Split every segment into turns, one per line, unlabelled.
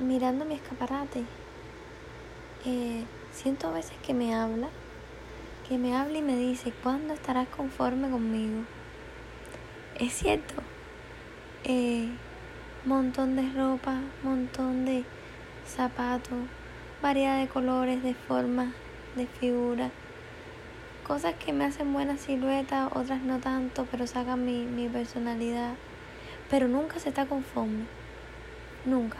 mirando mi escaparate, eh, siento a veces que me habla, que me habla y me dice, ¿cuándo estarás conforme conmigo? Es cierto, eh, montón de ropa, montón de zapatos, variedad de colores, de formas, de figuras, cosas que me hacen buena silueta, otras no tanto, pero sacan mi, mi personalidad. Pero nunca se está conforme, nunca.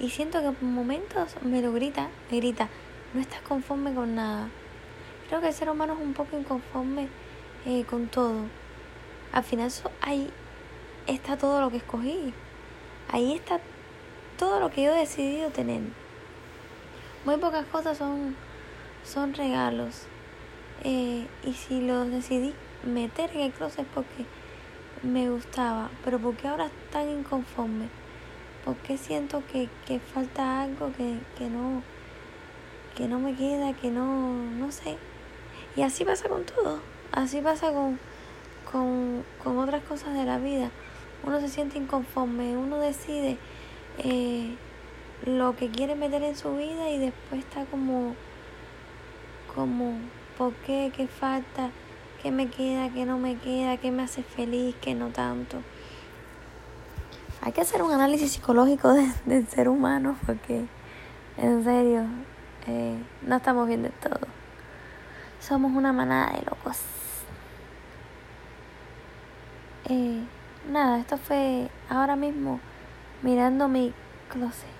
Y siento que por momentos me lo grita, me grita, no estás conforme con nada. Creo que el ser humano es un poco inconforme eh, con todo. Al final ahí está todo lo que escogí. Ahí está todo lo que yo he decidido tener. Muy pocas cosas son, son regalos. Eh, y si los decidí meter en el closet porque me gustaba, pero porque ahora tan inconforme, porque siento que, que falta algo que, que no que no me queda, que no, no sé. Y así pasa con todo, así pasa con, con, con otras cosas de la vida uno se siente inconforme, uno decide eh, lo que quiere meter en su vida y después está como, como, ¿por qué? ¿Qué falta? ¿Qué me queda? ¿Qué no me queda? ¿Qué me hace feliz? ¿Qué no tanto? Hay que hacer un análisis psicológico del ser humano porque, en serio, eh, no estamos bien de todo. Somos una manada de locos. Eh, nada, esto fue ahora mismo mirando mi closet.